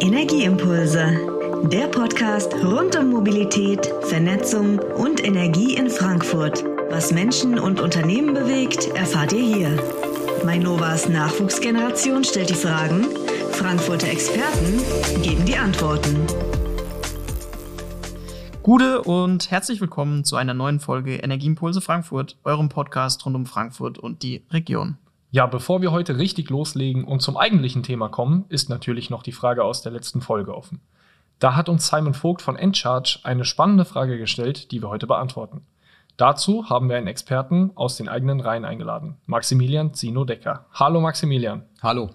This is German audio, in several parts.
Energieimpulse, der Podcast rund um Mobilität, Vernetzung und Energie in Frankfurt. Was Menschen und Unternehmen bewegt, erfahrt ihr hier. Mainovas Nachwuchsgeneration stellt die Fragen, Frankfurter Experten geben die Antworten. Gute und herzlich willkommen zu einer neuen Folge Energieimpulse Frankfurt, eurem Podcast rund um Frankfurt und die Region. Ja, bevor wir heute richtig loslegen und zum eigentlichen Thema kommen, ist natürlich noch die Frage aus der letzten Folge offen. Da hat uns Simon Vogt von Encharge eine spannende Frage gestellt, die wir heute beantworten. Dazu haben wir einen Experten aus den eigenen Reihen eingeladen, Maximilian Zino Decker. Hallo Maximilian. Hallo.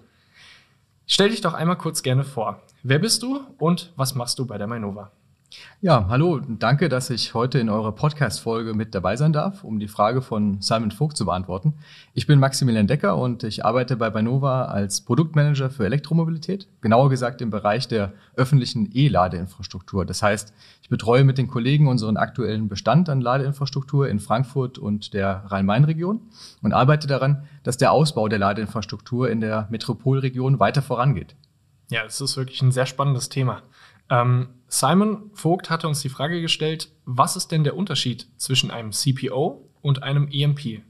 Stell dich doch einmal kurz gerne vor. Wer bist du und was machst du bei der Mainova? Ja, hallo, danke, dass ich heute in eurer Podcast-Folge mit dabei sein darf, um die Frage von Simon Vogt zu beantworten. Ich bin Maximilian Decker und ich arbeite bei Banova als Produktmanager für Elektromobilität, genauer gesagt im Bereich der öffentlichen E-Ladeinfrastruktur. Das heißt, ich betreue mit den Kollegen unseren aktuellen Bestand an Ladeinfrastruktur in Frankfurt und der Rhein-Main-Region und arbeite daran, dass der Ausbau der Ladeinfrastruktur in der Metropolregion weiter vorangeht. Ja, es ist wirklich ein sehr spannendes Thema. Ähm, Simon Vogt hatte uns die Frage gestellt, was ist denn der Unterschied zwischen einem CPO und einem EMP?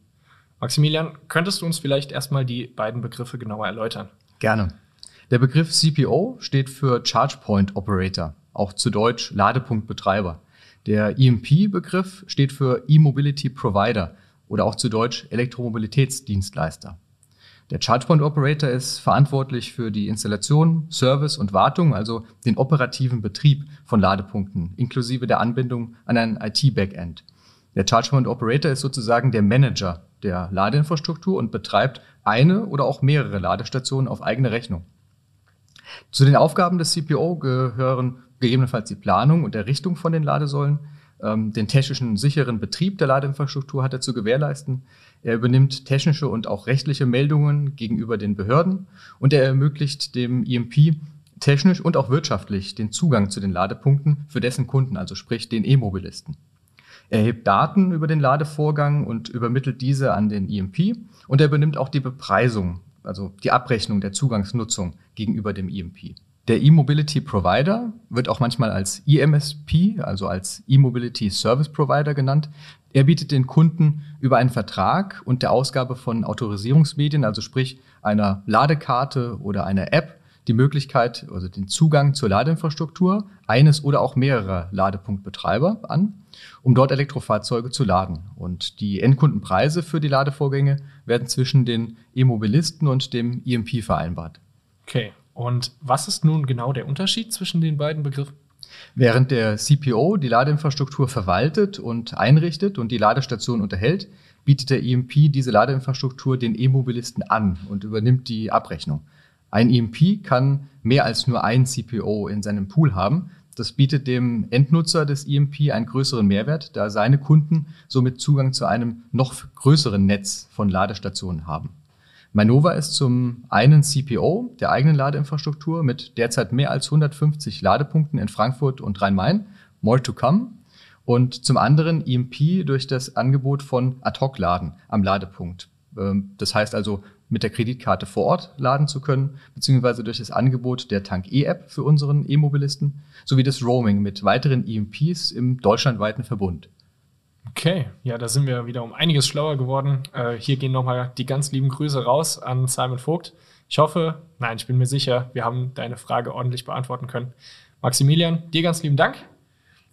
Maximilian, könntest du uns vielleicht erstmal die beiden Begriffe genauer erläutern? Gerne. Der Begriff CPO steht für Charge Point Operator, auch zu Deutsch Ladepunktbetreiber. Der EMP-Begriff steht für E-Mobility Provider oder auch zu Deutsch Elektromobilitätsdienstleister. Der ChargePoint Operator ist verantwortlich für die Installation, Service und Wartung, also den operativen Betrieb von Ladepunkten, inklusive der Anbindung an ein IT-Backend. Der ChargePoint Operator ist sozusagen der Manager der Ladeinfrastruktur und betreibt eine oder auch mehrere Ladestationen auf eigene Rechnung. Zu den Aufgaben des CPO gehören gegebenenfalls die Planung und Errichtung von den Ladesäulen, ähm, den technischen sicheren Betrieb der Ladeinfrastruktur hat er zu gewährleisten. Er übernimmt technische und auch rechtliche Meldungen gegenüber den Behörden und er ermöglicht dem EMP technisch und auch wirtschaftlich den Zugang zu den Ladepunkten für dessen Kunden, also sprich den E-Mobilisten. Er erhebt Daten über den Ladevorgang und übermittelt diese an den EMP und er übernimmt auch die Bepreisung, also die Abrechnung der Zugangsnutzung gegenüber dem EMP. Der E-Mobility Provider wird auch manchmal als EMSP, also als E-Mobility Service Provider genannt. Er bietet den Kunden über einen Vertrag und der Ausgabe von Autorisierungsmedien, also sprich einer Ladekarte oder einer App, die Möglichkeit, also den Zugang zur Ladeinfrastruktur eines oder auch mehrerer Ladepunktbetreiber an, um dort Elektrofahrzeuge zu laden. Und die Endkundenpreise für die Ladevorgänge werden zwischen den E-Mobilisten und dem EMP vereinbart. Okay, und was ist nun genau der Unterschied zwischen den beiden Begriffen? Während der CPO die Ladeinfrastruktur verwaltet und einrichtet und die Ladestation unterhält, bietet der EMP diese Ladeinfrastruktur den E-Mobilisten an und übernimmt die Abrechnung. Ein EMP kann mehr als nur ein CPO in seinem Pool haben. Das bietet dem Endnutzer des EMP einen größeren Mehrwert, da seine Kunden somit Zugang zu einem noch größeren Netz von Ladestationen haben. Mainova ist zum einen CPO der eigenen Ladeinfrastruktur mit derzeit mehr als 150 Ladepunkten in Frankfurt und Rhein-Main, more to come. Und zum anderen EMP durch das Angebot von Ad-Hoc-Laden am Ladepunkt. Ähm, das heißt also, mit der Kreditkarte vor Ort laden zu können, beziehungsweise durch das Angebot der Tank-E-App für unseren E-Mobilisten, sowie das Roaming mit weiteren EMPs im deutschlandweiten Verbund. Okay, ja, da sind wir wieder um einiges schlauer geworden. Äh, hier gehen nochmal die ganz lieben Grüße raus an Simon Vogt. Ich hoffe, nein, ich bin mir sicher, wir haben deine Frage ordentlich beantworten können. Maximilian, dir ganz lieben Dank,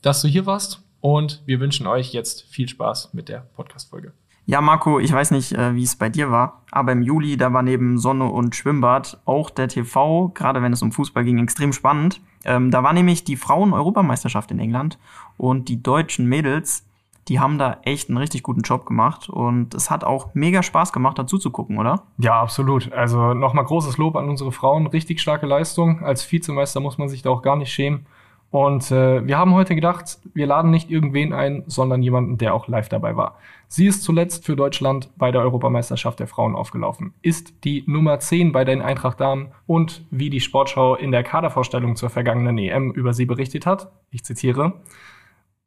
dass du hier warst und wir wünschen euch jetzt viel Spaß mit der Podcast-Folge. Ja, Marco, ich weiß nicht, äh, wie es bei dir war, aber im Juli, da war neben Sonne und Schwimmbad auch der TV, gerade wenn es um Fußball ging, extrem spannend. Ähm, da war nämlich die Frauen-Europameisterschaft in England und die deutschen Mädels, die haben da echt einen richtig guten Job gemacht und es hat auch mega Spaß gemacht, dazu zu gucken, oder? Ja, absolut. Also nochmal großes Lob an unsere Frauen. Richtig starke Leistung. Als Vizemeister muss man sich da auch gar nicht schämen. Und äh, wir haben heute gedacht, wir laden nicht irgendwen ein, sondern jemanden, der auch live dabei war. Sie ist zuletzt für Deutschland bei der Europameisterschaft der Frauen aufgelaufen, ist die Nummer 10 bei den Eintracht Damen und wie die Sportschau in der Kadervorstellung zur vergangenen EM über sie berichtet hat, ich zitiere,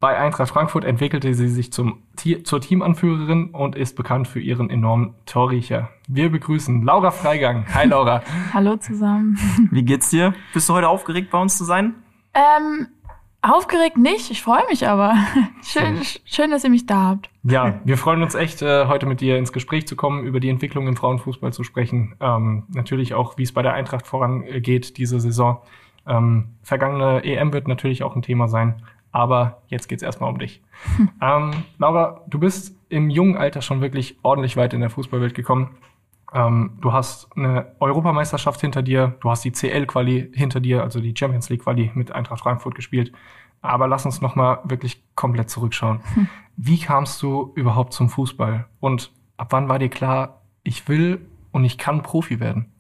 Bei Eintracht Frankfurt entwickelte sie sich zum, zur Teamanführerin und ist bekannt für ihren enormen Torriecher. Wir begrüßen Laura Freigang. Hi Laura. Hallo zusammen. Wie geht's dir? Bist du heute aufgeregt, bei uns zu sein? Ähm, aufgeregt nicht, ich freue mich aber. Schön, schön, dass ihr mich da habt. Ja, wir freuen uns echt, äh, heute mit dir ins Gespräch zu kommen, über die Entwicklung im Frauenfußball zu sprechen. Ähm, natürlich auch, wie es bei der Eintracht vorangeht diese Saison. Ähm, vergangene EM wird natürlich auch ein Thema sein, aber jetzt geht's erstmal um dich. Hm. Ähm, Laura, du bist im jungen Alter schon wirklich ordentlich weit in der Fußballwelt gekommen. Ähm, du hast eine Europameisterschaft hinter dir, du hast die CL-Quali hinter dir, also die Champions League-Quali mit Eintracht Frankfurt gespielt. Aber lass uns nochmal wirklich komplett zurückschauen. Hm. Wie kamst du überhaupt zum Fußball? Und ab wann war dir klar, ich will und ich kann Profi werden?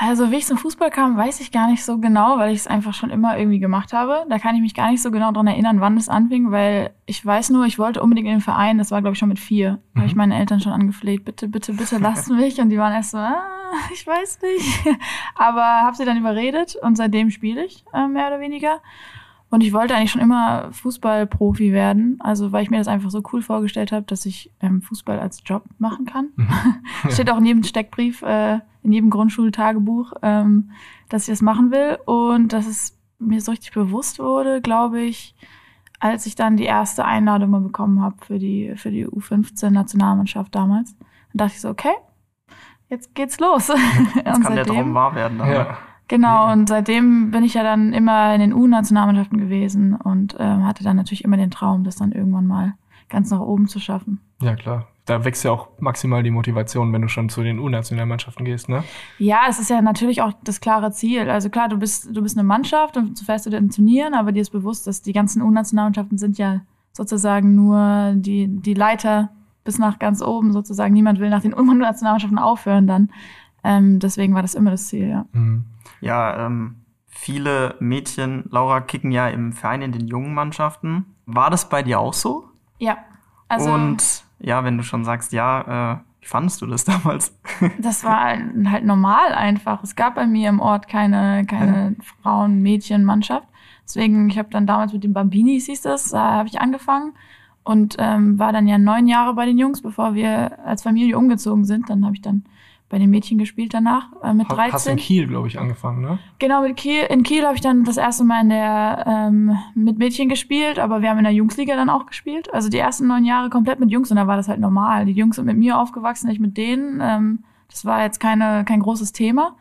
Also wie ich zum Fußball kam, weiß ich gar nicht so genau, weil ich es einfach schon immer irgendwie gemacht habe. Da kann ich mich gar nicht so genau dran erinnern, wann es anfing, weil ich weiß nur, ich wollte unbedingt in den Verein. Das war, glaube ich, schon mit vier. Mhm. Habe ich meine Eltern schon angefleht, bitte, bitte, bitte lasst mich. Und die waren erst so, ah, ich weiß nicht. Aber habe sie dann überredet und seitdem spiele ich, äh, mehr oder weniger. Und ich wollte eigentlich schon immer Fußballprofi werden, also weil ich mir das einfach so cool vorgestellt habe, dass ich ähm, Fußball als Job machen kann. Mhm. Steht auch in jedem Steckbrief, äh, in jedem Grundschultagebuch, ähm, dass ich das machen will. Und dass es mir so richtig bewusst wurde, glaube ich, als ich dann die erste Einladung mal bekommen habe für die, für die U15-Nationalmannschaft damals. Dann dachte ich so, okay, jetzt geht's los. Jetzt kann seitdem, der Traum wahr werden. Dann. Ja. Genau, und seitdem bin ich ja dann immer in den U-Nationalmannschaften gewesen und ähm, hatte dann natürlich immer den Traum, das dann irgendwann mal ganz nach oben zu schaffen. Ja, klar. Da wächst ja auch maximal die Motivation, wenn du schon zu den U-Nationalmannschaften gehst, ne? Ja, es ist ja natürlich auch das klare Ziel. Also klar, du bist, du bist eine Mannschaft und du fährst du den Turnieren, aber dir ist bewusst, dass die ganzen U-Nationalmannschaften sind ja sozusagen nur die, die Leiter bis nach ganz oben sozusagen. Niemand will nach den U-Nationalmannschaften aufhören dann. Ähm, deswegen war das immer das Ziel, ja. Mhm. Ja, ähm, viele Mädchen, Laura, kicken ja im Verein in den jungen Mannschaften. War das bei dir auch so? Ja. Also, Und ja, wenn du schon sagst, ja, äh, wie fandest du das damals? das war halt normal einfach. Es gab bei mir im Ort keine, keine Frauen-, Mädchen-, Mannschaft. Deswegen, ich habe dann damals mit den Bambinis, hieß das, da habe ich angefangen und ähm, war dann ja neun Jahre bei den Jungs, bevor wir als Familie umgezogen sind. Dann habe ich dann bei den Mädchen gespielt danach äh, mit 13. Hast in Kiel, glaube ich, angefangen, ne? Genau, mit Kiel. In Kiel habe ich dann das erste Mal in der ähm, mit Mädchen gespielt, aber wir haben in der Jungsliga dann auch gespielt. Also die ersten neun Jahre komplett mit Jungs und da war das halt normal. Die Jungs sind mit mir aufgewachsen, ich mit denen. Ähm, das war jetzt keine kein großes Thema.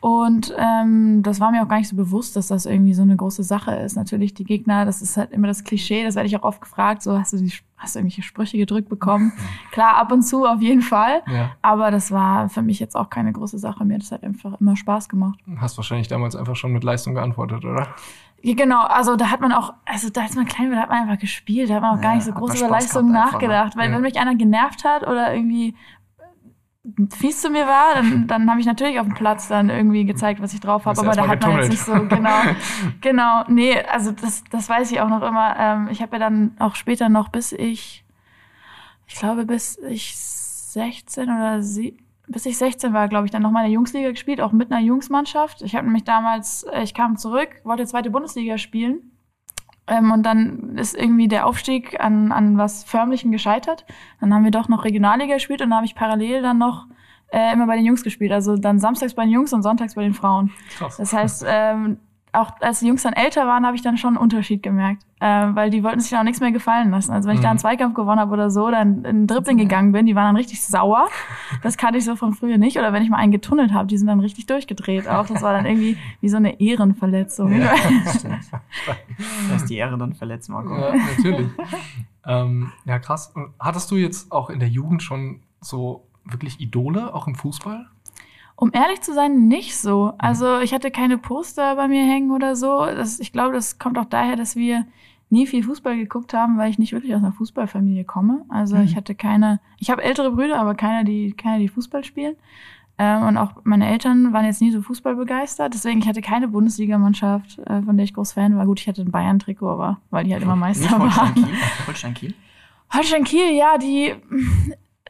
Und ähm, das war mir auch gar nicht so bewusst, dass das irgendwie so eine große Sache ist. Natürlich die Gegner, das ist halt immer das Klischee, das werde ich auch oft gefragt, so hast du, die, hast du irgendwelche Sprüche gedrückt bekommen? Klar, ab und zu auf jeden Fall. Ja. Aber das war für mich jetzt auch keine große Sache. Mir hat das halt einfach immer Spaß gemacht. Hast wahrscheinlich damals einfach schon mit Leistung geantwortet, oder? Ja, genau, also da hat man auch, also da als man klein war, da hat man einfach gespielt, da hat man auch ja, gar nicht so groß über Leistungen nachgedacht. Weil ja. wenn mich einer genervt hat oder irgendwie fies zu mir war, dann, dann habe ich natürlich auf dem Platz dann irgendwie gezeigt, was ich drauf habe. Aber da hat man jetzt nicht so genau. genau, nee, also das, das weiß ich auch noch immer. Ähm, ich habe ja dann auch später noch, bis ich, ich glaube, bis ich 16 oder sie, bis ich 16 war, glaube ich, dann noch mal in der Jungsliga gespielt, auch mit einer Jungsmannschaft. Ich habe nämlich damals, äh, ich kam zurück, wollte zweite Bundesliga spielen ähm, und dann ist irgendwie der Aufstieg an, an was Förmlichen gescheitert. Dann haben wir doch noch Regionalliga gespielt und dann habe ich parallel dann noch äh, immer bei den Jungs gespielt. Also dann samstags bei den Jungs und sonntags bei den Frauen. Krass. Das heißt, ähm, auch als die Jungs dann älter waren, habe ich dann schon einen Unterschied gemerkt. Äh, weil die wollten sich dann auch nichts mehr gefallen lassen. Also wenn ich da einen mhm. Zweikampf gewonnen habe oder so, dann in Dribbling gegangen bin, die waren dann richtig sauer. Das kannte ich so von früher nicht. Oder wenn ich mal einen getunnelt habe, die sind dann richtig durchgedreht. Auch das war dann irgendwie wie so eine Ehrenverletzung. Ja, das ist die Ehre dann verletzt, Marco. Ja, natürlich. ähm, ja, krass. Und hattest du jetzt auch in der Jugend schon so wirklich Idole, auch im Fußball? Um ehrlich zu sein, nicht so. Also ich hatte keine Poster bei mir hängen oder so. Das, ich glaube, das kommt auch daher, dass wir nie viel Fußball geguckt haben, weil ich nicht wirklich aus einer Fußballfamilie komme. Also mhm. ich hatte keine, ich habe ältere Brüder, aber keine, die, keine, die Fußball spielen. Ähm, und auch meine Eltern waren jetzt nie so Fußball begeistert. Deswegen, ich hatte keine Bundesligamannschaft, äh, von der ich groß Fan war. Gut, ich hatte ein Bayern-Trikot, aber weil die halt immer Meister waren. Holstein Kiel? Holstein Kiel, ja, die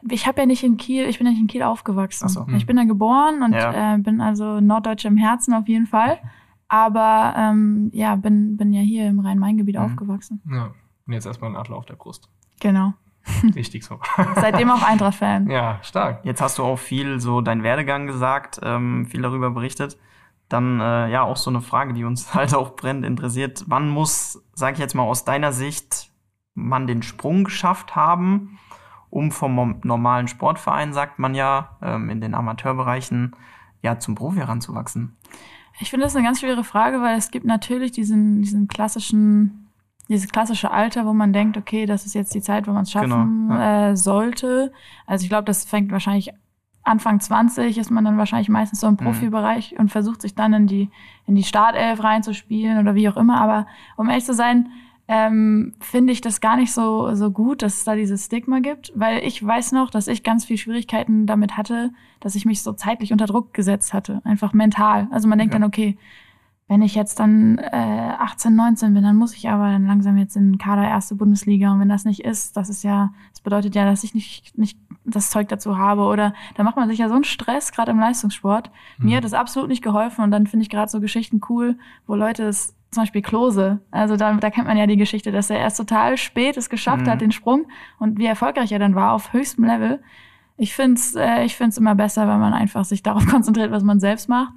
ich habe ja nicht in Kiel, ich bin ja nicht in Kiel aufgewachsen. So, hm. Ich bin da geboren und ja. äh, bin also Norddeutsche im Herzen auf jeden Fall. Aber ähm, ja, bin, bin ja hier im Rhein-Main-Gebiet mhm. aufgewachsen. Ja. Und jetzt erstmal ein Adler auf der Brust. Genau. Richtig so. Seitdem auch Eintracht-Fan. Ja, stark. Jetzt hast du auch viel so deinen Werdegang gesagt, ähm, viel darüber berichtet. Dann äh, ja auch so eine Frage, die uns halt auch brennend interessiert. Wann muss, sag ich jetzt mal aus deiner Sicht, man den Sprung geschafft haben, um vom normalen Sportverein, sagt man ja, ähm, in den Amateurbereichen, ja, zum Profi heranzuwachsen? Ich finde das eine ganz schwere Frage, weil es gibt natürlich diesen, diesen klassischen, dieses klassische Alter, wo man denkt, okay, das ist jetzt die Zeit, wo man es schaffen genau, ja. äh, sollte. Also ich glaube, das fängt wahrscheinlich Anfang 20 ist man dann wahrscheinlich meistens so im mhm. Profibereich mhm. und versucht sich dann in die, in die Startelf reinzuspielen oder wie auch immer. Aber um ehrlich zu sein, ähm, finde ich das gar nicht so, so gut, dass es da dieses Stigma gibt, weil ich weiß noch, dass ich ganz viel Schwierigkeiten damit hatte, dass ich mich so zeitlich unter Druck gesetzt hatte, einfach mental. Also man denkt ja. dann, okay, wenn ich jetzt dann äh, 18, 19 bin, dann muss ich aber dann langsam jetzt in den Kader erste Bundesliga. Und wenn das nicht ist, das ist ja, das bedeutet ja, dass ich nicht, nicht das Zeug dazu habe. Oder da macht man sich ja so einen Stress, gerade im Leistungssport. Mhm. Mir hat das absolut nicht geholfen. Und dann finde ich gerade so Geschichten cool, wo Leute es zum Beispiel Klose. Also da, da kennt man ja die Geschichte, dass er erst total spät es geschafft mhm. hat, den Sprung und wie erfolgreich er dann war auf höchstem Level. Ich finde es äh, ich find's immer besser, wenn man einfach sich darauf konzentriert, was man selbst macht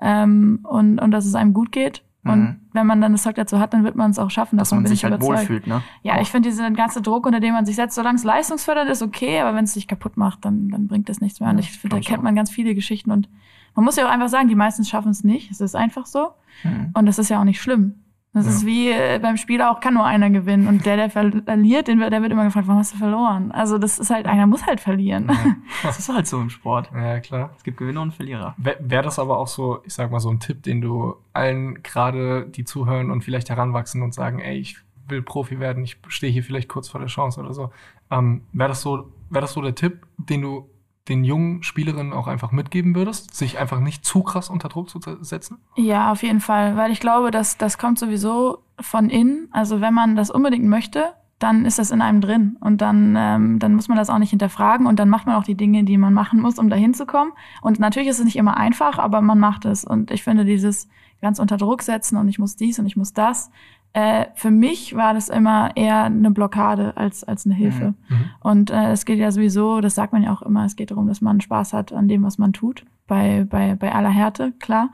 ähm, und, und dass es einem gut geht. Mhm. Und wenn man dann das Zeug dazu hat, dann wird man es auch schaffen, dass, dass man, sich halt überzeugt. wohlfühlt. Ne? Ja, auch. ich finde diesen ganze Druck, unter dem man sich setzt, solange es leistungsfördernd ist, okay, aber wenn es sich kaputt macht, dann, dann bringt das nichts mehr. Ja, und ich finde, da kennt man ganz viele Geschichten und man muss ja auch einfach sagen, die meisten schaffen es nicht. Es ist einfach so. Mhm. Und das ist ja auch nicht schlimm. Das ja. ist wie äh, beim Spiel auch, kann nur einer gewinnen. Und der, der verliert, den, der wird immer gefragt, warum hast du verloren? Also das ist halt, einer muss halt verlieren. Ja. Das ist halt so im Sport. Ja, klar. Es gibt Gewinner und Verlierer. Wäre wär das aber auch so, ich sag mal, so ein Tipp, den du allen gerade, die zuhören und vielleicht heranwachsen und sagen, ey, ich will Profi werden, ich stehe hier vielleicht kurz vor der Chance oder so. Ähm, Wäre das so, wäre das so der Tipp, den du den jungen Spielerinnen auch einfach mitgeben würdest, sich einfach nicht zu krass unter Druck zu setzen? Ja, auf jeden Fall, weil ich glaube, dass das kommt sowieso von innen. Also wenn man das unbedingt möchte, dann ist das in einem drin und dann, ähm, dann muss man das auch nicht hinterfragen und dann macht man auch die Dinge, die man machen muss, um dahin zu kommen. Und natürlich ist es nicht immer einfach, aber man macht es. Und ich finde dieses ganz unter Druck setzen und ich muss dies und ich muss das, äh, für mich war das immer eher eine Blockade als, als eine Hilfe. Mhm. mhm. Und äh, es geht ja sowieso, das sagt man ja auch immer, es geht darum, dass man Spaß hat an dem, was man tut, bei, bei, bei aller Härte, klar.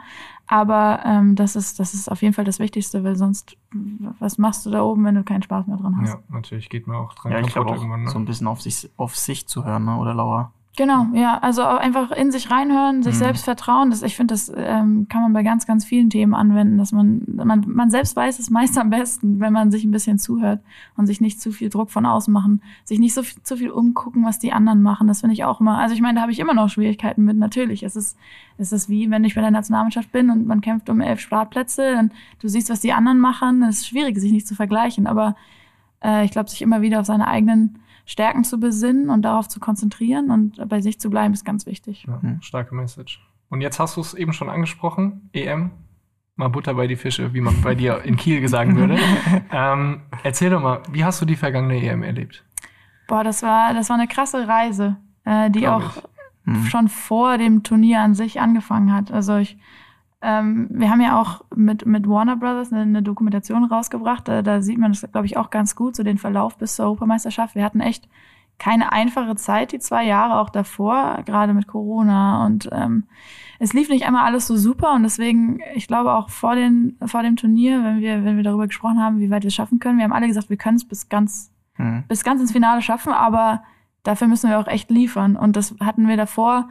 Aber ähm, das, ist, das ist auf jeden Fall das Wichtigste, weil sonst, was machst du da oben, wenn du keinen Spaß mehr dran hast? Ja, natürlich geht man auch dran. Ja, ich glaube auch, ne? so ein bisschen auf sich, auf sich zu hören, ne? oder Laura? Genau, ja. Also einfach in sich reinhören, sich mhm. selbst vertrauen. Das, ich finde, das ähm, kann man bei ganz, ganz vielen Themen anwenden, dass man, man, man selbst weiß es meist am besten, wenn man sich ein bisschen zuhört und sich nicht zu viel Druck von außen machen, sich nicht so viel, zu viel umgucken, was die anderen machen. Das finde ich auch immer. Also ich meine, da habe ich immer noch Schwierigkeiten mit. Natürlich, es ist, es ist wie, wenn ich bei der Nationalmannschaft bin und man kämpft um elf Startplätze, dann du siehst, was die anderen machen. Es ist schwierig, sich nicht zu vergleichen. Aber äh, ich glaube, sich immer wieder auf seine eigenen Stärken zu besinnen und darauf zu konzentrieren und bei sich zu bleiben, ist ganz wichtig. Ja, mhm. starke Message. Und jetzt hast du es eben schon angesprochen, EM, mal Butter bei die Fische, wie man bei dir in Kiel sagen würde. ähm, erzähl doch mal, wie hast du die vergangene EM erlebt? Boah, das war, das war eine krasse Reise, äh, die Glaub auch mhm. schon vor dem Turnier an sich angefangen hat. Also ich ähm, wir haben ja auch mit, mit Warner Brothers eine, eine Dokumentation rausgebracht. Da, da sieht man das, glaube ich, auch ganz gut, so den Verlauf bis zur Europameisterschaft. Wir hatten echt keine einfache Zeit, die zwei Jahre auch davor, gerade mit Corona. Und ähm, es lief nicht einmal alles so super. Und deswegen, ich glaube auch vor, den, vor dem Turnier, wenn wir, wenn wir darüber gesprochen haben, wie weit wir es schaffen können, wir haben alle gesagt, wir können es bis ganz, mhm. bis ganz ins Finale schaffen, aber dafür müssen wir auch echt liefern. Und das hatten wir davor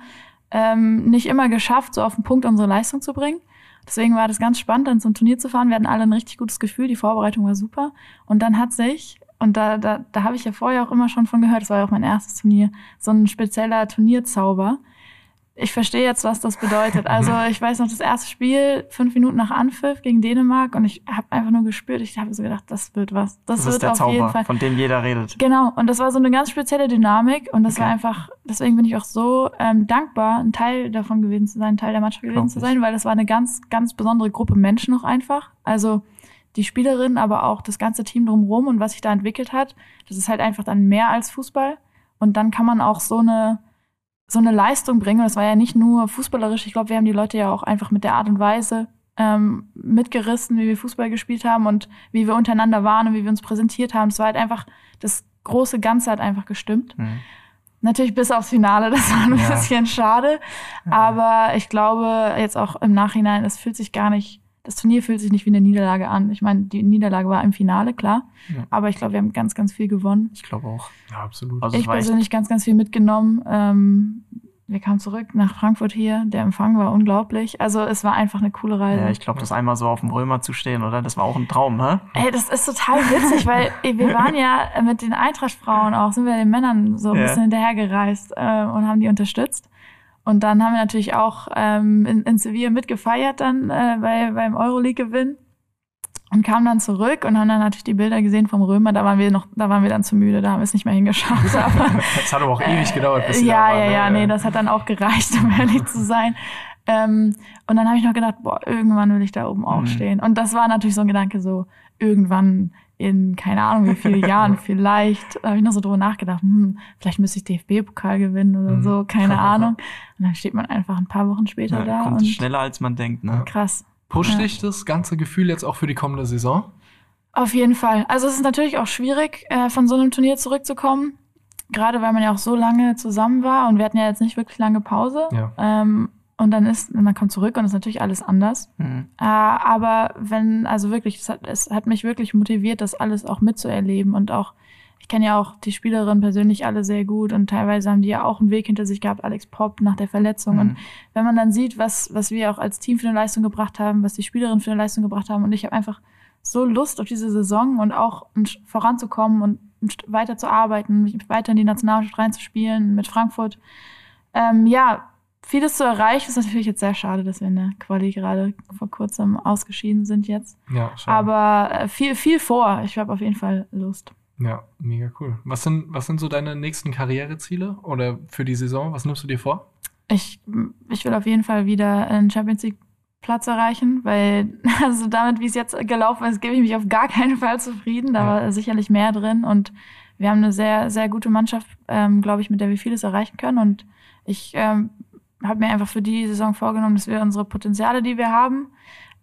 ähm, nicht immer geschafft, so auf den Punkt unsere Leistung zu bringen. Deswegen war das ganz spannend, dann zum Turnier zu fahren. Wir hatten alle ein richtig gutes Gefühl, die Vorbereitung war super. Und dann hat sich, und da, da, da habe ich ja vorher auch immer schon von gehört, das war ja auch mein erstes Turnier, so ein spezieller Turnierzauber, ich verstehe jetzt, was das bedeutet. Also ich weiß noch, das erste Spiel, fünf Minuten nach Anpfiff gegen Dänemark und ich habe einfach nur gespürt, ich habe so gedacht, das wird was. Das, das wird ist der auf Zauber, jeden Fall. von dem jeder redet. Genau, und das war so eine ganz spezielle Dynamik und das okay. war einfach, deswegen bin ich auch so ähm, dankbar, ein Teil davon gewesen zu sein, ein Teil der Mannschaft gewesen Glaub zu sein, weil das war eine ganz, ganz besondere Gruppe Menschen noch einfach. Also die Spielerin, aber auch das ganze Team drumherum und was sich da entwickelt hat, das ist halt einfach dann mehr als Fußball. Und dann kann man auch so eine so eine Leistung bringen. Und das war ja nicht nur fußballerisch. Ich glaube, wir haben die Leute ja auch einfach mit der Art und Weise ähm, mitgerissen, wie wir Fußball gespielt haben und wie wir untereinander waren und wie wir uns präsentiert haben. Es war halt einfach, das große Ganze hat einfach gestimmt. Mhm. Natürlich bis aufs Finale, das war ein ja. bisschen schade. Aber ich glaube jetzt auch im Nachhinein, es fühlt sich gar nicht, das Turnier fühlt sich nicht wie eine Niederlage an. Ich meine, die Niederlage war im Finale, klar. Ja. Aber ich glaube, wir haben ganz, ganz viel gewonnen. Ich glaube auch. Ja, absolut. Also ich persönlich ganz, ganz viel mitgenommen. Ähm, wir kamen zurück nach Frankfurt hier. Der Empfang war unglaublich. Also es war einfach eine coole Reise. Ja, ich glaube, das einmal so auf dem Römer zu stehen, oder? Das war auch ein Traum, hä? Ey, das ist total witzig, weil wir waren ja mit den Eintracht-Frauen auch, sind wir den Männern so ein ja. bisschen hinterhergereist äh, und haben die unterstützt. Und dann haben wir natürlich auch ähm, in, in Sevilla mitgefeiert dann äh, bei, beim Euroleague-Gewinn und kamen dann zurück und haben dann natürlich die Bilder gesehen vom Römer. Da waren wir noch, da waren wir dann zu müde, da haben wir es nicht mehr hingeschafft. Aber, das hat aber auch ewig gedauert, bis Ja, da waren, ja, ne? ja, nee, das hat dann auch gereicht, um ehrlich zu sein. Ähm, und dann habe ich noch gedacht, boah, irgendwann will ich da oben auch mhm. stehen. Und das war natürlich so ein Gedanke, so irgendwann in keine Ahnung wie viele Jahren vielleicht, da habe ich noch so drüber nachgedacht, hm, vielleicht müsste ich DFB-Pokal gewinnen oder mhm. so, keine Ahnung. Und dann steht man einfach ein paar Wochen später ja, da. Kommt und schneller als man denkt, ne? Krass. Pusht ja. dich das ganze Gefühl jetzt auch für die kommende Saison? Auf jeden Fall. Also es ist natürlich auch schwierig, äh, von so einem Turnier zurückzukommen. Gerade weil man ja auch so lange zusammen war und wir hatten ja jetzt nicht wirklich lange Pause. Ja. Ähm, und dann ist, man kommt zurück und ist natürlich alles anders. Mhm. Äh, aber wenn, also wirklich, es hat, es hat mich wirklich motiviert, das alles auch mitzuerleben und auch ich kenne ja auch die Spielerinnen persönlich alle sehr gut und teilweise haben die ja auch einen Weg hinter sich gehabt, Alex Popp nach der Verletzung. Mhm. Und wenn man dann sieht, was, was wir auch als Team für eine Leistung gebracht haben, was die Spielerinnen für eine Leistung gebracht haben und ich habe einfach so Lust auf diese Saison und auch voranzukommen und weiter zu arbeiten, mich weiter in die Nationalmannschaft reinzuspielen mit Frankfurt. Ähm, ja, vieles zu erreichen. Ist natürlich jetzt sehr schade, dass wir in der Quali gerade vor kurzem ausgeschieden sind jetzt. Ja, schade. Aber äh, viel, viel vor. Ich habe auf jeden Fall Lust. Ja, mega cool. Was sind, was sind so deine nächsten Karriereziele oder für die Saison? Was nimmst du dir vor? Ich, ich will auf jeden Fall wieder einen Champions League Platz erreichen, weil also damit, wie es jetzt gelaufen ist, gebe ich mich auf gar keinen Fall zufrieden. Da ja. war sicherlich mehr drin und wir haben eine sehr, sehr gute Mannschaft, ähm, glaube ich, mit der wir vieles erreichen können. Und ich ähm, habe mir einfach für die Saison vorgenommen, dass wir unsere Potenziale, die wir haben,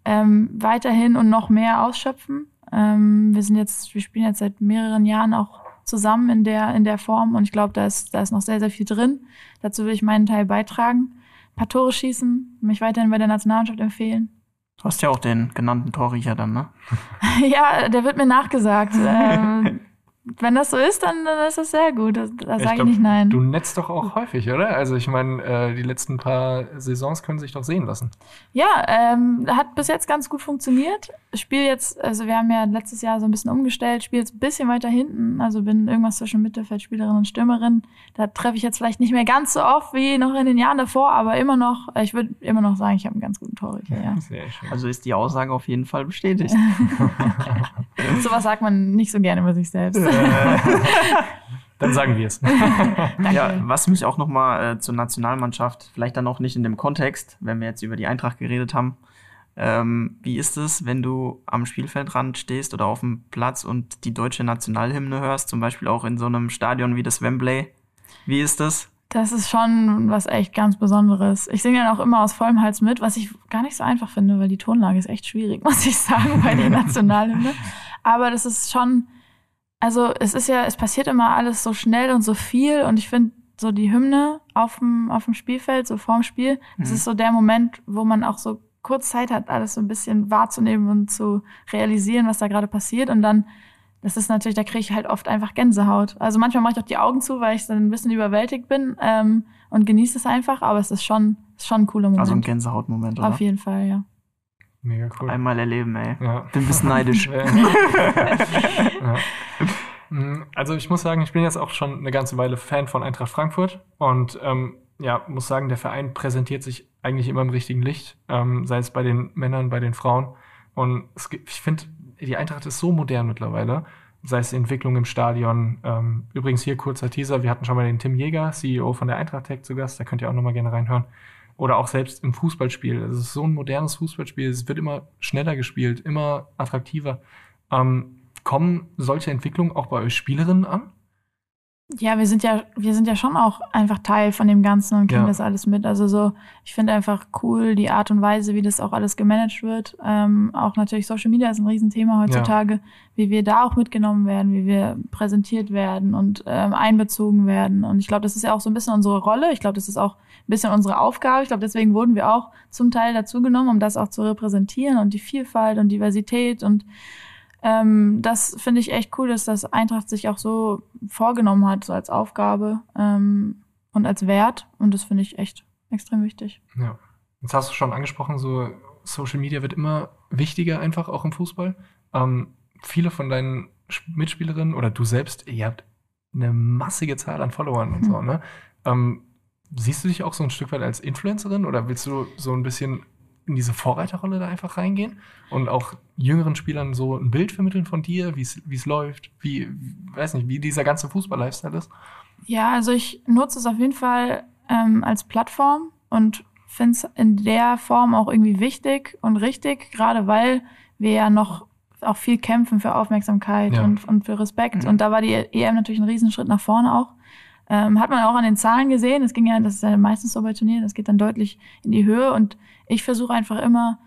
ähm, weiterhin und noch mehr ausschöpfen ähm, wir sind jetzt, wir spielen jetzt seit mehreren Jahren auch zusammen in der, in der Form und ich glaube, da ist, da ist noch sehr, sehr viel drin. Dazu will ich meinen Teil beitragen. Ein paar Tore schießen, mich weiterhin bei der Nationalmannschaft empfehlen. Du hast ja auch den genannten Torriecher dann, ne? ja, der wird mir nachgesagt. ähm, wenn das so ist, dann, dann ist das sehr gut. Da, da sage ich, nicht nein. Du netzt doch auch häufig, oder? Also ich meine, äh, die letzten paar Saisons können sich doch sehen lassen. Ja, ähm, hat bis jetzt ganz gut funktioniert. Spiel jetzt, also wir haben ja letztes Jahr so ein bisschen umgestellt, spiele jetzt ein bisschen weiter hinten, also bin irgendwas zwischen Mittelfeldspielerin und Stürmerin. Da treffe ich jetzt vielleicht nicht mehr ganz so oft wie noch in den Jahren davor, aber immer noch, ich würde immer noch sagen, ich habe einen ganz guten Torhüter, ja. Sehr schön. Also ist die Aussage auf jeden Fall bestätigt. Sowas sagt man nicht so gerne über sich selbst. dann sagen wir es. ja, was mich auch noch mal äh, zur Nationalmannschaft, vielleicht dann auch nicht in dem Kontext, wenn wir jetzt über die Eintracht geredet haben. Ähm, wie ist es, wenn du am Spielfeldrand stehst oder auf dem Platz und die deutsche Nationalhymne hörst, zum Beispiel auch in so einem Stadion wie das Wembley? Wie ist das? Das ist schon was echt ganz Besonderes. Ich singe dann auch immer aus vollem Hals mit, was ich gar nicht so einfach finde, weil die Tonlage ist echt schwierig, muss ich sagen, bei der Nationalhymne. Aber das ist schon, also es ist ja, es passiert immer alles so schnell und so viel und ich finde so die Hymne auf dem, auf dem Spielfeld, so vorm Spiel, mhm. das ist so der Moment, wo man auch so kurz Zeit hat, alles so ein bisschen wahrzunehmen und zu realisieren, was da gerade passiert und dann das ist natürlich, da kriege ich halt oft einfach Gänsehaut. Also manchmal mache ich auch die Augen zu, weil ich dann ein bisschen überwältigt bin ähm, und genieße es einfach, aber es ist schon, ist schon ein cooler Moment. Also ein Gänsehautmoment, oder? Auf jeden Fall, ja. Mega cool. Einmal erleben, ey. Ja. Bin ein bisschen neidisch. ja. Mm, also ich muss sagen, ich bin jetzt auch schon eine ganze Weile Fan von Eintracht Frankfurt und ähm, ja, muss sagen, der Verein präsentiert sich eigentlich immer im richtigen Licht, ähm, sei es bei den Männern, bei den Frauen. Und es, ich finde, die Eintracht ist so modern mittlerweile, sei es die Entwicklung im Stadion. Ähm, übrigens hier kurzer Teaser, wir hatten schon mal den Tim Jäger, CEO von der Eintracht Tech zu Gast, da könnt ihr auch nochmal gerne reinhören oder auch selbst im Fußballspiel. Es ist so ein modernes Fußballspiel. Es wird immer schneller gespielt, immer attraktiver. Ähm, kommen solche Entwicklungen auch bei euch Spielerinnen an? Ja, wir sind ja, wir sind ja schon auch einfach Teil von dem Ganzen und kriegen Ja. das alles mit. Also so, ich finde einfach cool die Art und Weise, wie das auch alles gemanagt wird. Ähm, auch natürlich Social Media ist ein Riesenthema heutzutage, wie wir da auch mitgenommen werden, wie wir präsentiert werden und ähm, einbezogen werden. Und ich glaube, das ist ja auch so ein bisschen unsere Rolle. Ich glaube, das ist auch ein bisschen unsere Aufgabe. Ich glaube, deswegen wurden wir auch zum Teil dazu genommen, um das auch zu repräsentieren und die Vielfalt und Diversität und ähm, das finde ich echt cool, dass das Eintracht sich auch so vorgenommen hat, so als Aufgabe ähm, und als Wert. Und das finde ich echt extrem wichtig. Ja. Jetzt hast du schon angesprochen, so Social Media wird immer wichtiger, einfach auch im Fußball. Ähm, viele von deinen Mitspielerinnen oder du selbst, ihr habt eine massige Zahl an Followern und so, ne? Ähm, siehst du dich auch so ein Stück weit als Influencerin oder willst du so ein bisschen in diese Vorreiterrolle da einfach reingehen und auch jüngeren Spielern so ein Bild vermitteln von dir, wie es läuft, wie, weiß nicht, wie dieser ganze Fußball-Lifestyle ist? Ja, also ich nutze es auf jeden Fall ähm, als Plattform und finde es in der Form auch irgendwie wichtig und richtig, gerade weil wir ja noch auch viel kämpfen für Aufmerksamkeit Ja. und, und für Respekt. Mhm. Und da war die EM natürlich ein Riesenschritt nach vorne auch. Ähm, hat man auch an den Zahlen gesehen. Es ging ja, das ist ja meistens so bei Turnieren, das geht dann deutlich in die Höhe. Und ich versuche einfach immer,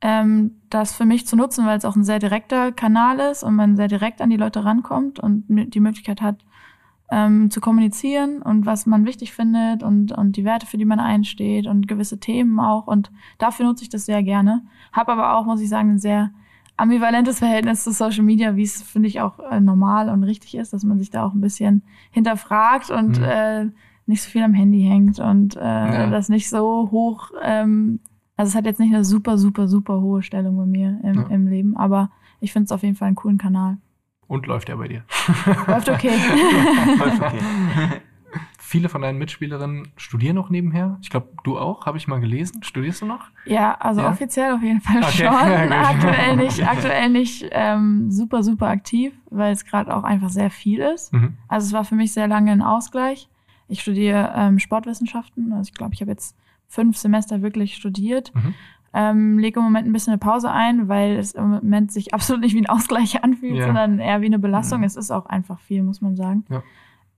ähm, das für mich zu nutzen, weil es auch ein sehr direkter Kanal ist und man sehr direkt an die Leute rankommt und die Möglichkeit hat, ähm, zu kommunizieren und was man wichtig findet und, und die Werte, für die man einsteht und gewisse Themen auch. Und dafür nutze ich das sehr gerne. Habe aber auch, muss ich sagen, ein sehr ambivalentes Verhältnis zu Social Media, wie es, finde ich, auch äh, normal und richtig ist, dass man sich da auch ein bisschen hinterfragt und Mhm. äh, nicht so viel am Handy hängt und äh, Ja. das nicht so hoch, ähm, also es hat jetzt nicht eine super, super, super hohe Stellung bei mir im, Ja. im Leben, aber ich finde es auf jeden Fall einen coolen Kanal. Und läuft er bei dir? Läuft okay. Läuft okay. Viele von deinen Mitspielerinnen studieren noch nebenher. Ich glaube, du auch, habe ich mal gelesen. Studierst du noch? Ja, also Ja? offiziell auf jeden Fall Okay. schon. Ja, aktuell nicht, aktuell nicht ähm, super, super aktiv, weil es gerade auch einfach sehr viel ist. Mhm. Also es war für mich sehr lange ein Ausgleich. Ich studiere ähm, Sportwissenschaften. Also ich glaube, ich habe jetzt fünf Semester wirklich studiert. Mhm. Ähm, lege im Moment ein bisschen eine Pause ein, weil es im Moment sich absolut nicht wie ein Ausgleich anfühlt, Ja. sondern eher wie eine Belastung. Mhm. Es ist auch einfach viel, muss man sagen. Ja.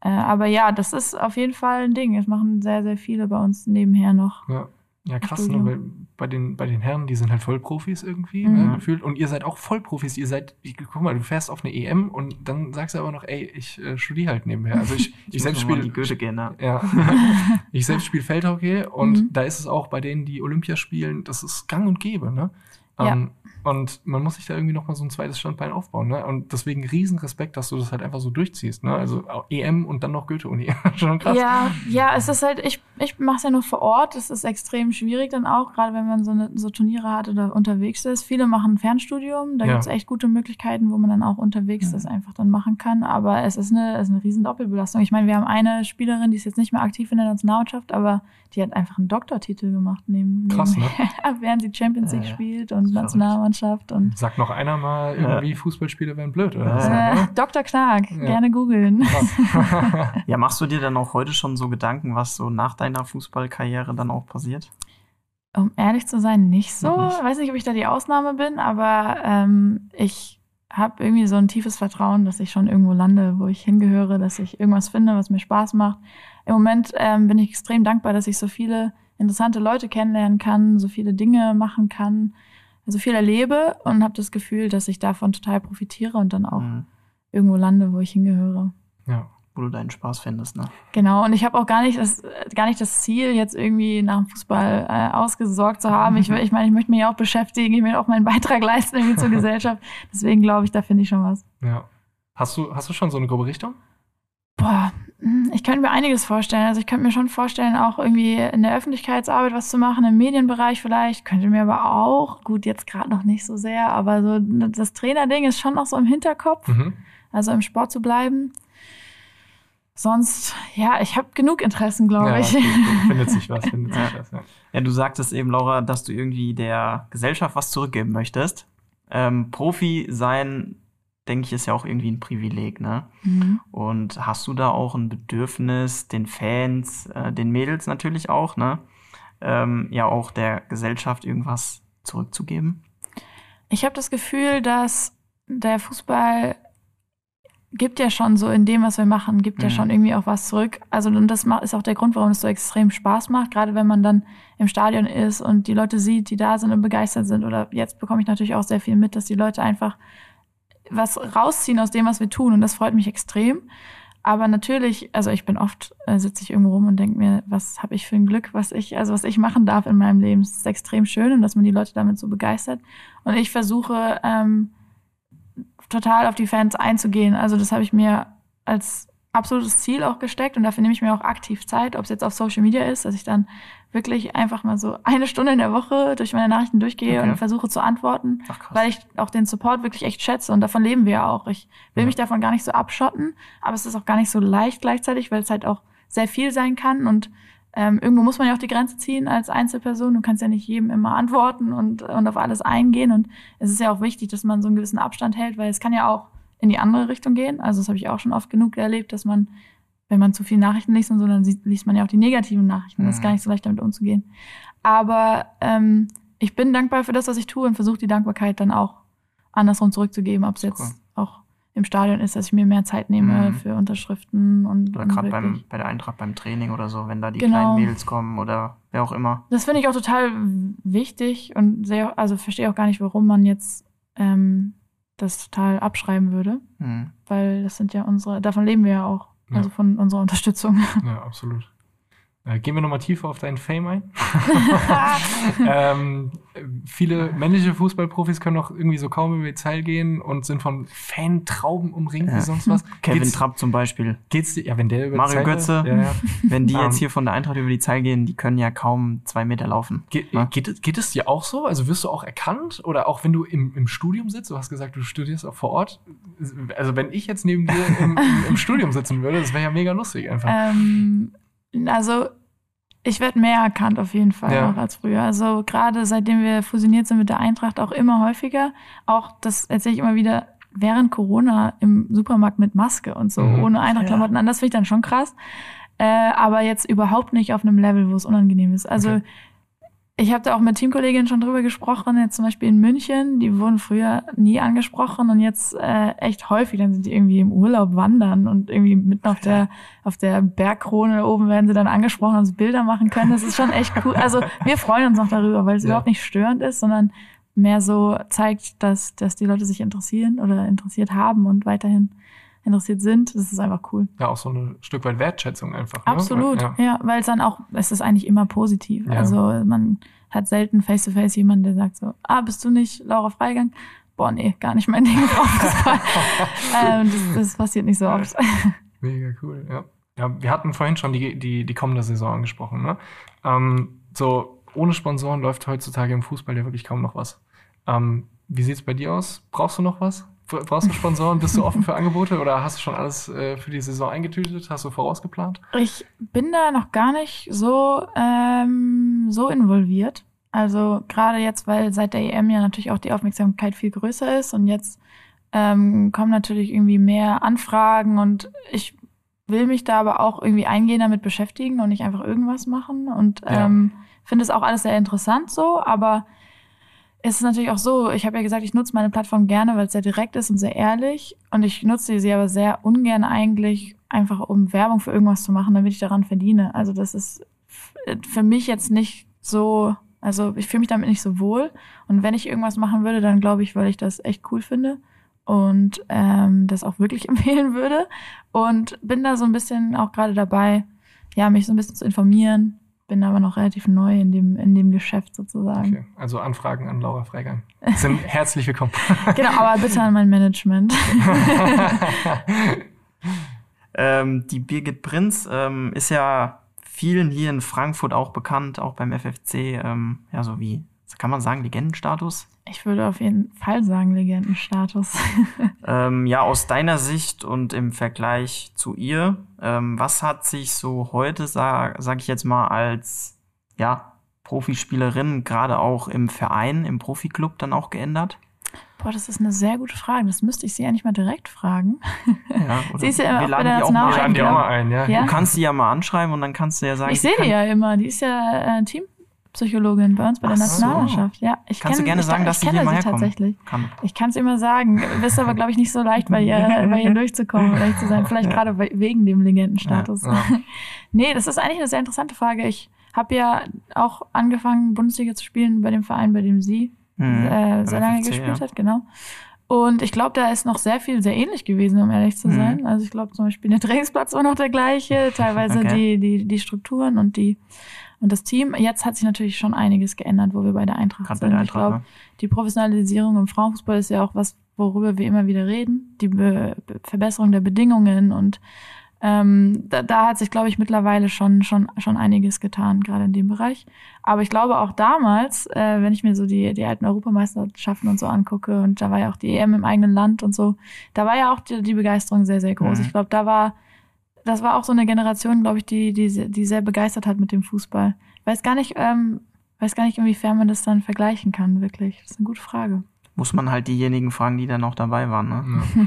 Äh, aber ja, das ist auf jeden Fall ein Ding. Es machen sehr, sehr viele bei uns nebenher noch. Ja. Ja, krass, ne? Weil bei den, bei den Herren, die sind halt Vollprofis irgendwie, Mhm. ne, gefühlt. Und ihr seid auch Vollprofis. Ihr seid, ich, guck mal, du fährst auf eine EM und dann sagst du aber noch, ey, ich äh, studiere halt nebenher. Also ich, ich, Ich selbst spiele. die Goethe gehen, ne? Ja. ich selbst spiele Feldhockey und Mhm. da ist es auch bei denen, die Olympia spielen, das ist gang und gäbe, ne? Ja. Und man muss sich da irgendwie noch mal so ein zweites Standbein aufbauen, ne? Und deswegen riesen Respekt, dass du das halt einfach so durchziehst, ne? Also EM und dann noch Goethe-Uni. Schon krass. Ja, ja, es ist halt, ich, ich mache es ja nur vor Ort. Das ist extrem schwierig dann auch, gerade wenn man so, eine, so Turniere hat oder unterwegs ist. Viele machen ein Fernstudium. Da Ja. gibt's echt gute Möglichkeiten, wo man dann auch unterwegs das einfach dann machen kann. Aber es ist eine, es ist eine riesen Doppelbelastung. Ich meine, wir haben eine Spielerin, die ist jetzt nicht mehr aktiv in der Nationalmannschaft, aber die hat einfach einen Doktortitel gemacht neben, Krass, ne? nebenher, während sie Champions League Äh, spielt und. Nationalmannschaft und Sagt noch einer mal, irgendwie Fußballspiele wären blöd, oder? Ja. äh, ne? Dr. Knark, Ja. gerne googeln. Ja, machst du dir dann auch heute schon so Gedanken, was so nach deiner Fußballkarriere dann auch passiert? Um ehrlich zu sein, nicht so. Nicht. Ich weiß nicht, ob ich da die Ausnahme bin, aber ähm, ich habe irgendwie so ein tiefes Vertrauen, dass ich schon irgendwo lande, wo ich hingehöre, dass ich irgendwas finde, was mir Spaß macht. Im Moment ähm, bin ich extrem dankbar, dass ich so viele interessante Leute kennenlernen kann, so viele Dinge machen kann, so viel erlebe und habe das Gefühl, dass ich davon total profitiere und dann auch Mhm. irgendwo lande, wo ich hingehöre. ja. Wo du deinen Spaß findest, ne? Genau, und ich habe auch gar nicht das, äh, gar nicht das Ziel, jetzt irgendwie nach dem Fußball äh, ausgesorgt zu haben. Ich, ich meine, ich möchte mich ja auch beschäftigen, ich will auch meinen Beitrag leisten irgendwie zur Gesellschaft. Deswegen glaube ich, da finde ich schon was. ja. Hast du, hast du schon so eine grobe Richtung? Boah, hm, ich könnte mir einiges vorstellen. Also ich könnte mir schon vorstellen, auch irgendwie in der Öffentlichkeitsarbeit was zu machen, im Medienbereich vielleicht. Könnte mir aber auch, gut, jetzt gerade noch nicht so sehr, aber so das Trainerding ist schon noch so im Hinterkopf. Mhm. Also im Sport zu bleiben. Sonst, ja, ich habe genug Interessen, glaube ja, ich. findet sich was, findet sich Ja. was, ja. Ja, du sagtest eben, Laura, dass du irgendwie der Gesellschaft was zurückgeben möchtest. Ähm, Profi sein, denke ich, ist ja auch irgendwie ein Privileg, ne? Mhm. Und hast du da auch ein Bedürfnis, den Fans, äh, den Mädels natürlich auch, ne? Ähm, ja, auch der Gesellschaft irgendwas zurückzugeben? Ich habe das Gefühl, dass der Fußball gibt ja schon so in dem, was wir machen, gibt ja Mhm. schon irgendwie auch was zurück. Also und das ist auch der Grund, warum es so extrem Spaß macht, gerade wenn man dann im Stadion ist und die Leute sieht, die da sind und begeistert sind. Oder jetzt bekomme ich natürlich auch sehr viel mit, dass die Leute einfach was rausziehen aus dem, was wir tun. Und das freut mich extrem. Aber natürlich, also ich bin oft, äh, sitze ich irgendwo rum und denke mir, was habe ich für ein Glück, was ich, also was ich machen darf in meinem Leben. Es ist extrem schön und dass man die Leute damit so begeistert. Und ich versuche ähm, total auf die Fans einzugehen. Also das habe ich mir als absolutes Ziel auch gesteckt und dafür nehme ich mir auch aktiv Zeit, ob es jetzt auf Social Media ist, dass ich dann wirklich einfach mal so eine Stunde in der Woche durch meine Nachrichten durchgehe Okay. und versuche zu antworten, Ach, weil ich auch den Support wirklich echt schätze und davon leben wir ja auch. Ich will Ja. mich davon gar nicht so abschotten, aber es ist auch gar nicht so leicht gleichzeitig, weil es halt auch sehr viel sein kann und ähm, irgendwo muss man ja auch die Grenze ziehen als Einzelperson. Du kannst ja nicht jedem immer antworten und, und auf alles eingehen. Und es ist ja auch wichtig, dass man so einen gewissen Abstand hält, weil es kann ja auch in die andere Richtung gehen. Also das habe ich auch schon oft genug erlebt, dass man, wenn man zu viel Nachrichten liest und so, dann liest man ja auch die negativen Nachrichten. Das ist Mhm. gar nicht so leicht, damit umzugehen. Aber ähm, ich bin dankbar für das, was ich tue und versuche die Dankbarkeit dann auch andersrum zurückzugeben, ob es jetzt Cool. auch im Stadion ist, dass ich mir mehr Zeit nehme Mhm. für Unterschriften und, Oder gerade bei der Eintracht beim Training oder so, wenn da die Genau. kleinen Mädels kommen oder wer auch immer. Das finde ich auch total wichtig und sehr, also verstehe auch gar nicht, warum man jetzt ähm, das total abschreiben würde, Hm. weil das sind ja unsere, davon leben wir ja auch, Ja. also von unserer Unterstützung. Ja, absolut. Äh, gehen wir nochmal tiefer auf deinen Fame ein. ähm, äh, viele männliche Fußballprofis können auch irgendwie so kaum über die Zeit gehen und sind von Fantrauben umringt Ja. wie sonst was. Kevin Geht's- Trapp zum Beispiel. Geht's dir, ja, wenn der über Mario die Zeit Götze. Ja, ja. Wenn die Ähm. jetzt hier von der Eintracht über die Zeil gehen, die können ja kaum zwei Meter laufen. Ge Ja. geht, es- geht es dir auch so? Also wirst du auch erkannt? Oder auch wenn du im, im Studium sitzt, du hast gesagt, du studierst auch vor Ort. Also wenn ich jetzt neben dir im, im, im Studium sitzen würde, das wäre ja mega lustig einfach. ähm, also ich werde mehr erkannt auf jeden Fall Ja. auch als früher. Also gerade seitdem wir fusioniert sind mit der Eintracht auch immer häufiger. Auch das erzähle ich immer wieder während Corona im Supermarkt mit Maske und so, Mhm. ohne Eintracht-Klamotten an. Das finde ich dann schon krass. Äh, aber jetzt überhaupt nicht auf einem Level, wo es unangenehm ist. Also Okay. Ich habe da auch mit Teamkolleginnen schon drüber gesprochen, jetzt zum Beispiel in München, die wurden früher nie angesprochen und jetzt äh, echt häufig, dann sind die irgendwie im Urlaub wandern und irgendwie mitten auf der auf der Bergkrone oben werden sie dann angesprochen und sie Bilder machen können. Das ist schon echt cool. Also wir freuen uns noch darüber, weil es Ja. überhaupt nicht störend ist, sondern mehr so zeigt, dass, dass die Leute sich interessieren oder interessiert haben und weiterhin interessiert sind. Das ist einfach cool. Ja, auch so ein Stück weit Wertschätzung einfach. Absolut, Ne? ja, weil es dann auch, es ist eigentlich immer positiv. Ja. Also man hat selten face-to-face jemanden, der sagt so, ah, bist du nicht Laura Freigang? Boah, nee, gar nicht mein Ding. Fußball. ähm, das, das passiert nicht so oft. Mega cool, ja. Ja, wir hatten vorhin schon die, die, die kommende Saison angesprochen. Ne? Ähm, so, ohne Sponsoren läuft heutzutage im Fußball ja wirklich kaum noch was. Ähm, wie sieht's bei dir aus? Brauchst du noch was? Bra- Brauchst du Sponsoren? Bist du offen für Angebote oder hast du schon alles äh, für die Saison eingetütet? Hast du vorausgeplant? Ich bin da noch gar nicht so, ähm, so involviert. Also gerade jetzt, weil seit der EM ja natürlich auch die Aufmerksamkeit viel größer ist und jetzt ähm, kommen natürlich irgendwie mehr Anfragen und ich will mich da aber auch irgendwie eingehend damit beschäftigen und nicht einfach irgendwas machen und Ja. ähm, finde es auch alles sehr interessant so, aber es ist natürlich auch so, ich habe ja gesagt, ich nutze meine Plattform gerne, weil es sehr direkt ist und sehr ehrlich. Und ich nutze sie aber sehr ungern eigentlich, einfach um Werbung für irgendwas zu machen, damit ich daran verdiene. Also das ist für mich jetzt nicht so, also ich fühle mich damit nicht so wohl. Und wenn ich irgendwas machen würde, dann glaube ich, weil ich das echt cool finde und ähm, das auch wirklich empfehlen würde. Und bin da so ein bisschen auch gerade dabei, ja, mich so ein bisschen zu informieren. Bin aber noch relativ neu in dem, in dem Geschäft sozusagen. Okay, also Anfragen an Laura Freigang sind herzlich willkommen. Genau, aber bitte an mein Management. Ähm, die Birgit Prinz ähm, ist ja vielen hier in Frankfurt auch bekannt, auch beim FFC, ähm, ja, so wie, kann man sagen, Legendenstatus? Ich würde auf jeden Fall sagen Legendenstatus. Ähm, ja, aus deiner Sicht und im Vergleich zu ihr, ähm, was hat sich so heute, sag, sag ich jetzt mal, als ja, Profispielerin, gerade auch im Verein, im Profiklub dann auch geändert? Boah, das ist eine sehr gute Frage. Das müsste ich sie eigentlich mal direkt fragen. Ja, Sie ist ja immer wir auch bei laden der die auch mal Wir laden ein. die auch mal ein, ja. Ja. Du kannst sie ja mal anschreiben und dann kannst du ja sagen, Ich sehe die ja immer. Die ist ja äh, Team, Psychologin bei uns bei der Ach so. Nationalmannschaft. Ja, ich Kannst du kenn- gerne ich, sagen, ich dass sie kenne sie herkommen tatsächlich. kann? Ich kann es immer sagen. Ist aber, glaube ich, nicht so leicht, bei ihr, bei ihr durchzukommen, ehrlich zu sein. Vielleicht gerade we- wegen dem Legendenstatus. Ja, ja. nee, das ist eigentlich eine sehr interessante Frage. Ich habe ja auch angefangen, Bundesliga zu spielen bei dem Verein, bei dem sie Mhm. äh, sehr lange FFC, gespielt ja. hat, genau. Und ich glaube, da ist noch sehr viel sehr ähnlich gewesen, um ehrlich zu Mhm. sein. Also ich glaube zum Beispiel, der Trainingsplatz war noch der gleiche, teilweise Okay. die, die, die Strukturen und die und das Team. Jetzt hat sich natürlich schon einiges geändert, wo wir bei der Eintracht Gerade bei sind. der ich Eintracht, glaube, ne? die Professionalisierung im Frauenfußball ist ja auch was, worüber wir immer wieder reden. Die Be Verbesserung der Bedingungen und ähm, da, da hat sich, glaube ich, mittlerweile schon, schon, schon einiges getan, gerade in dem Bereich. Aber ich glaube auch damals, äh, wenn ich mir so die, die alten Europameisterschaften und so angucke, und da war ja auch die EM im eigenen Land und so, da war ja auch die, die Begeisterung sehr, sehr groß. Mhm. Ich glaube, da war, das war auch so eine Generation, glaube ich, die, die, die sehr begeistert hat mit dem Fußball. Ich weiß gar nicht, ähm, weiß gar nicht, inwiefern man das dann vergleichen kann, wirklich. Das ist eine gute Frage. Muss man halt diejenigen fragen, die dann noch dabei waren. Ne? Ja.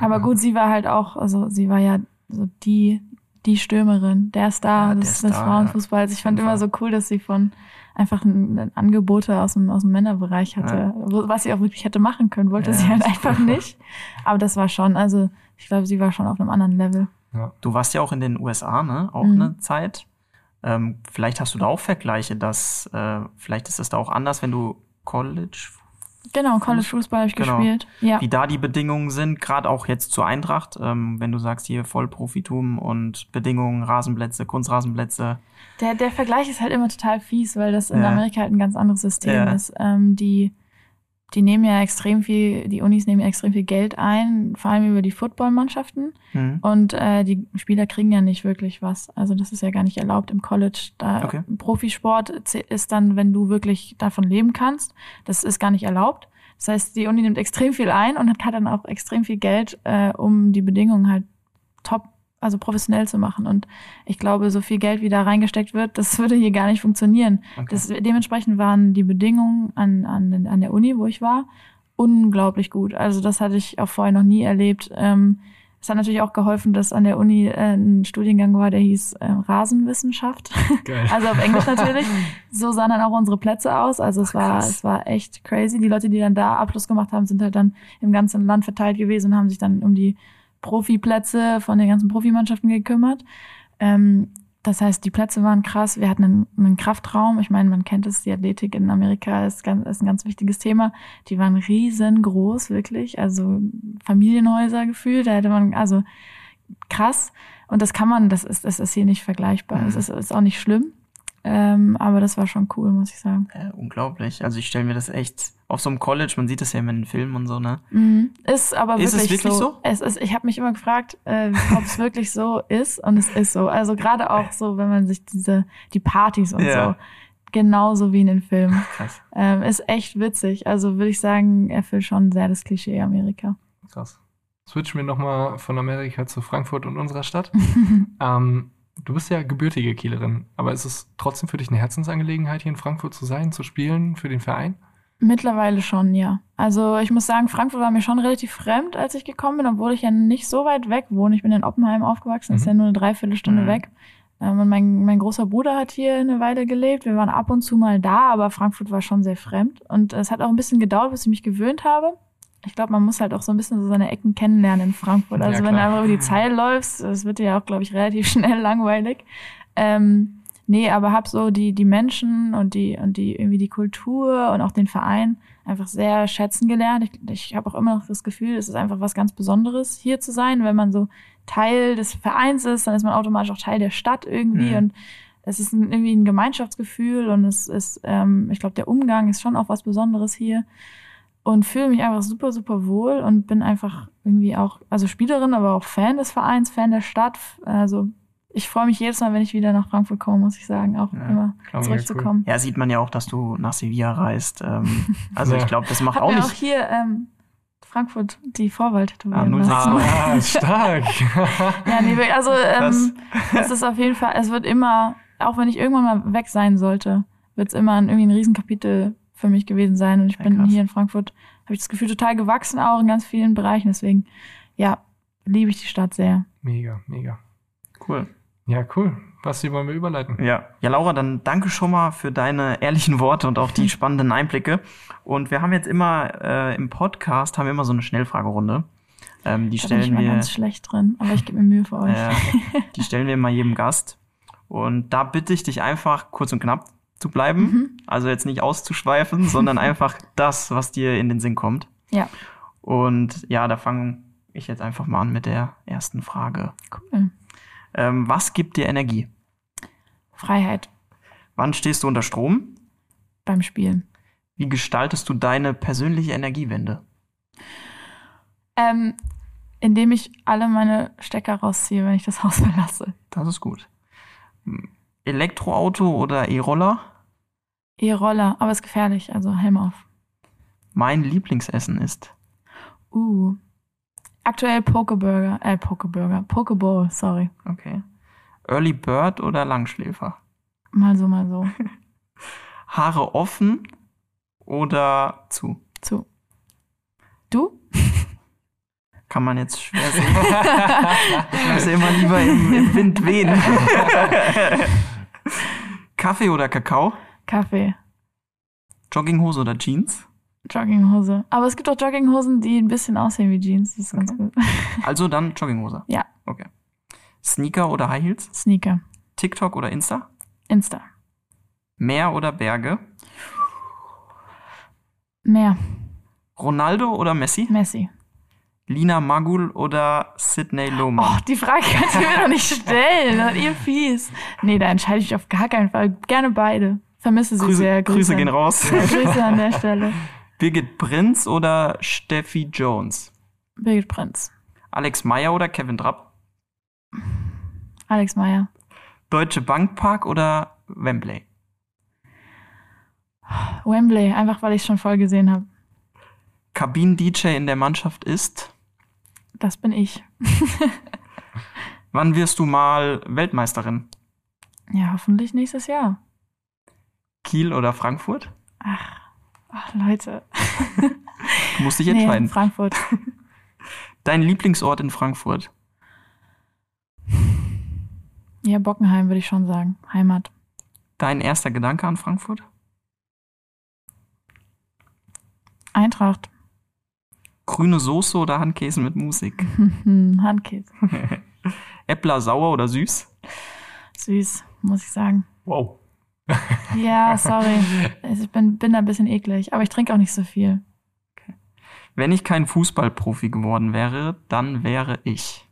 Aber gut, sie war halt auch, also sie war ja so die, die Stürmerin, der Star Ja, der des, des Frauenfußballs. Ich fand immer so cool, dass sie von einfach ein, ein Angebote aus dem, aus dem Männerbereich hatte, Ja. was sie auch wirklich hätte machen können, wollte Ja, sie halt einfach nicht. Aber das war schon, also ich glaube, sie war schon auf einem anderen Level. Du warst ja auch in den USA, ne? Auch Mhm. eine Zeit. Ähm, vielleicht hast du da auch Vergleiche, dass äh, vielleicht ist es da auch anders, wenn du College, Genau, College Fußball habe ich Genau. gespielt. Ja. wie da die Bedingungen sind, gerade auch jetzt zur Eintracht, ähm, wenn du sagst hier Vollprofitum und Bedingungen, Rasenplätze, Kunstrasenplätze. Der, der Vergleich ist halt immer total fies, weil das in Ja. Amerika halt ein ganz anderes System Ja. ist. Ähm, die, die nehmen ja extrem viel, die Unis nehmen ja extrem viel Geld ein, vor allem über die Footballmannschaften. Hm. Und äh, die Spieler kriegen ja nicht wirklich was. Also das ist ja gar nicht erlaubt im College. Da Okay. Profisport ist dann, wenn du wirklich davon leben kannst. Das ist gar nicht erlaubt. Das heißt, die Uni nimmt extrem viel ein und hat dann auch extrem viel Geld, äh, um die Bedingungen halt top, also professionell zu machen. Und ich glaube, so viel Geld, wie da reingesteckt wird, das würde hier gar nicht funktionieren. Okay. Das, dementsprechend waren die Bedingungen an, an, an der Uni, wo ich war, unglaublich gut. Also das hatte ich auch vorher noch nie erlebt. Ähm, es hat natürlich auch geholfen, dass an der Uni äh, ein Studiengang war, der hieß äh, Rasenwissenschaft. Geil. Also auf Englisch natürlich. So sahen dann auch unsere Plätze aus. Also es war, krass. es war echt crazy. Die Leute, die dann da Abschluss gemacht haben, sind halt dann im ganzen Land verteilt gewesen und haben sich dann um die Profiplätze von den ganzen Profimannschaften gekümmert. Ähm, das heißt, die Plätze waren krass. Wir hatten einen, einen Kraftraum. Ich meine, man kennt es, die Athletik in Amerika ist, ganz, ist ein ganz wichtiges Thema. Die waren riesengroß, wirklich. Also Familienhäuser gefühlt. Da hätte man, also krass. Und das kann man, das ist, das ist hier nicht vergleichbar. Mhm. Das ist, ist auch nicht schlimm. Ähm, aber das war schon cool, muss ich sagen. Äh, unglaublich. Also ich stelle mir das echt auf so einem College, man sieht das ja immer in den Filmen und so, ne? Mhm. Ist aber Ist es wirklich, wirklich so. so? Es ist, ich habe mich immer gefragt, äh, ob es wirklich so ist und es ist so. Also gerade auch so, wenn man sich diese die Partys und Ja. so genauso wie in den Filmen. Krass. Ähm, ist echt witzig. Also würde ich sagen, erfüllt schon sehr das Klischee Amerika. Krass. Switchen wir nochmal von Amerika zu Frankfurt und unserer Stadt. ähm, du bist ja gebürtige Kielerin, aber ist es trotzdem für dich eine Herzensangelegenheit, hier in Frankfurt zu sein, zu spielen für den Verein? Mittlerweile schon, ja. Also ich muss sagen, Frankfurt war mir schon relativ fremd, als ich gekommen bin, obwohl ich ja nicht so weit weg wohne. Ich bin in Oppenheim aufgewachsen, ist Mhm. ja nur eine Dreiviertelstunde Mhm. weg. Ähm, und mein, mein großer Bruder hat hier eine Weile gelebt. Wir waren ab und zu mal da, aber Frankfurt war schon sehr fremd. Und es hat auch ein bisschen gedauert, bis ich mich gewöhnt habe. Ich glaube, man muss halt auch so ein bisschen so seine Ecken kennenlernen in Frankfurt. Ja, Also wenn du einfach über die Zeile läufst, das wird dir ja auch, glaube ich, relativ schnell langweilig. Ähm, nee, aber hab so die, die Menschen und die, und die, irgendwie die Kultur und auch den Verein einfach sehr schätzen gelernt. Ich, ich habe auch immer noch das Gefühl, es ist einfach was ganz Besonderes, hier zu sein. Wenn man so Teil des Vereins ist, dann ist man automatisch auch Teil der Stadt irgendwie Mhm. und es ist ein, irgendwie ein Gemeinschaftsgefühl und es ist, ähm, ich glaube, der Umgang ist schon auch was Besonderes hier und fühle mich einfach super, super wohl und bin einfach irgendwie auch, also Spielerin, aber auch Fan des Vereins, Fan der Stadt. Also ich freue mich jedes Mal, wenn ich wieder nach Frankfurt komme, muss ich sagen, auch Ja, immer zurückzukommen. Ja, sieht man ja auch, dass du nach Sevilla reist. Ähm, also Ja. ich glaube, das macht Hab auch mir nicht. auch hier ähm, Frankfurt die Vorwahl tätowieren Ah, lassen. 060. Ah, stark. Ja, nee, wirklich, also ähm, es ist auf jeden Fall, es wird immer, auch wenn ich irgendwann mal weg sein sollte, wird es immer ein, irgendwie ein Riesenkapitel für mich gewesen sein. Und ich Ja, bin krass. hier in Frankfurt, habe ich das Gefühl, total gewachsen auch in ganz vielen Bereichen. Deswegen, ja, liebe ich die Stadt sehr. mega, mega. Cool. Ja, cool. Basti, wollen wir überleiten? Ja. Ja, Laura, dann danke schon mal für deine ehrlichen Worte und auch die spannenden Einblicke. Und wir haben jetzt immer äh, im Podcast haben wir immer so eine Schnellfragerunde. Ähm, die da stellen bin ich mal wir. ganz schlecht drin, aber ich gebe mir Mühe für euch. Äh, die stellen wir immer jedem Gast. Und da bitte ich dich einfach kurz und knapp zu bleiben. Mhm. Also jetzt nicht auszuschweifen, sondern einfach das, was dir in den Sinn kommt. Ja, Und ja, da fange ich jetzt einfach mal an mit der ersten Frage. cool. Ähm, was gibt dir Energie? Freiheit Wann stehst du unter Strom? beim Spielen. Wie gestaltest du deine persönliche Energiewende? Ähm, indem ich alle meine Stecker rausziehe, wenn ich das Haus verlasse. Das ist gut. Elektroauto oder E-Roller? E-Roller, aber ist gefährlich, also Helm auf. Mein Lieblingsessen ist Uh. Aktuell Pokeburger, äh, Pokeburger, Pokeball, sorry. okay. Early Bird oder Langschläfer? Mal so, mal so. Haare offen oder zu? Zu. Du? Kann man jetzt schwer sehen. ich lasse immer lieber im, im Wind wehen. Kaffee oder Kakao? Kaffee. Jogginghose oder Jeans? Jogginghose. Aber es gibt auch Jogginghosen, die ein bisschen aussehen wie Jeans. Das ist ganz Okay. gut. Also dann Jogginghose. Ja. Okay. Sneaker oder High Heels? Sneaker. TikTok oder Insta? Insta. Meer oder Berge? Mehr. Ronaldo oder Messi? Messi. Lina Magul oder Sidney Oh, Lohmann? die Frage kannst du mir doch nicht stellen. Und ihr fies. Nee, da entscheide ich auf gar keinen Fall. Gerne beide. Vermisse sie Grüße, sehr. Grüße gehen raus. Grüße an der Stelle. Birgit Prinz oder Steffi Jones? Birgit Prinz. Alex Meyer oder Kevin Trapp? Alex Meyer. Deutsche Bank Park oder Wembley? Wembley, einfach weil ich schon voll gesehen habe. Kabinen-DJ in der Mannschaft ist? Das bin ich. Wann wirst du mal Weltmeisterin? Ja, hoffentlich nächstes Jahr. Kiel oder Frankfurt? Ach, ach Leute. Du musst dich Nee, entscheiden. Frankfurt. Dein Lieblingsort in Frankfurt? Ja, Bockenheim würde ich schon sagen. Heimat. Dein erster Gedanke an Frankfurt? Eintracht. Grüne Soße oder Handkäse mit Musik? Handkäse. Äppler sauer oder süß? Süß, muss ich sagen. Wow. Ja, sorry. Ich bin, bin da ein bisschen eklig, aber ich trinke auch nicht so viel. Wenn ich kein Fußballprofi geworden wäre, dann wäre ich.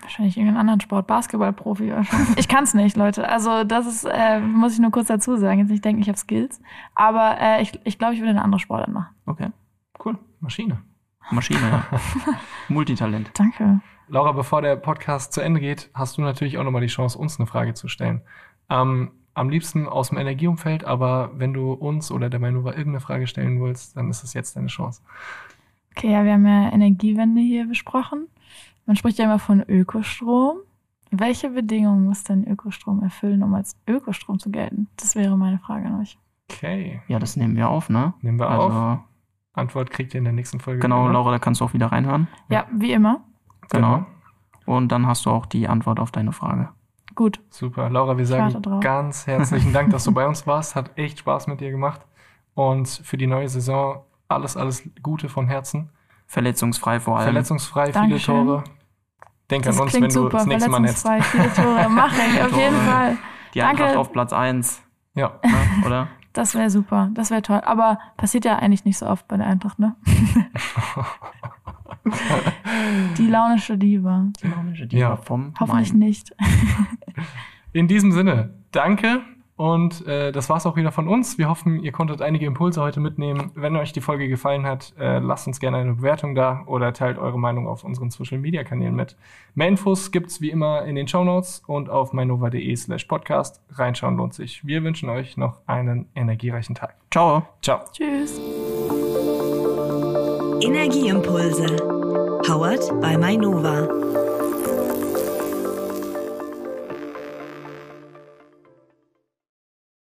Wahrscheinlich irgendeinen anderen Sport, Basketballprofi wahrscheinlich. Ich kann es nicht, Leute. Also das ist, äh, muss ich nur kurz dazu sagen. Jetzt nicht denken, ich habe Skills. Aber äh, ich, ich glaube, ich würde eine andere Sportart machen. Okay. Cool. Maschine. Maschine, ja. Multitalent. Danke. Laura, bevor der Podcast zu Ende geht, hast du natürlich auch nochmal die Chance, uns eine Frage zu stellen. Ähm, am liebsten aus dem Energieumfeld, aber wenn du uns oder der Mainova irgendeine Frage stellen willst, dann ist es jetzt deine Chance. Okay, ja, wir haben ja Energiewende hier besprochen. Man spricht ja immer von Ökostrom. Welche Bedingungen muss denn Ökostrom erfüllen, um als Ökostrom zu gelten? Das wäre meine Frage an euch. Okay, Ja, das nehmen wir auf, ne? nehmen wir auf. Antwort kriegt ihr in der nächsten Folge. genau, wieder. Laura, da kannst du auch wieder reinhören. Ja, wie immer. Genau. Und dann hast du auch die Antwort auf deine Frage. Gut. Super. Laura, wir sagen ganz herzlichen Dank, dass du bei uns warst. Hat echt Spaß mit dir gemacht. Und für die neue Saison alles, alles Gute von Herzen. Verletzungsfrei vor allem. Verletzungsfrei, viele Dankeschön. Tore. Denk Das an uns, klingt wenn du super. das nächste Mal netzt. Verletzungsfrei, viele Tore. Mache ich, auf jeden. Fall. die Eintracht Danke. auf Platz 1, Ja. ne? oder? Das wäre super. Das wäre toll. Aber passiert ja eigentlich nicht so oft bei der Eintracht, ne? Die launische Diva. Die Launische Diva Ja. vom Hoffentlich Main. nicht. In diesem Sinne, danke. Und äh, das war's auch wieder von uns. Wir hoffen, ihr konntet einige Impulse heute mitnehmen. Wenn euch die Folge gefallen hat, äh, lasst uns gerne eine Bewertung da oder teilt eure Meinung auf unseren Social Media Kanälen mit. Mehr Infos gibt's wie immer in den Show Notes und auf meinova.de slash podcast. Reinschauen lohnt sich. Wir wünschen euch noch einen energiereichen Tag. Ciao. Ciao. Tschüss. Energieimpulse. Powered by Mainova.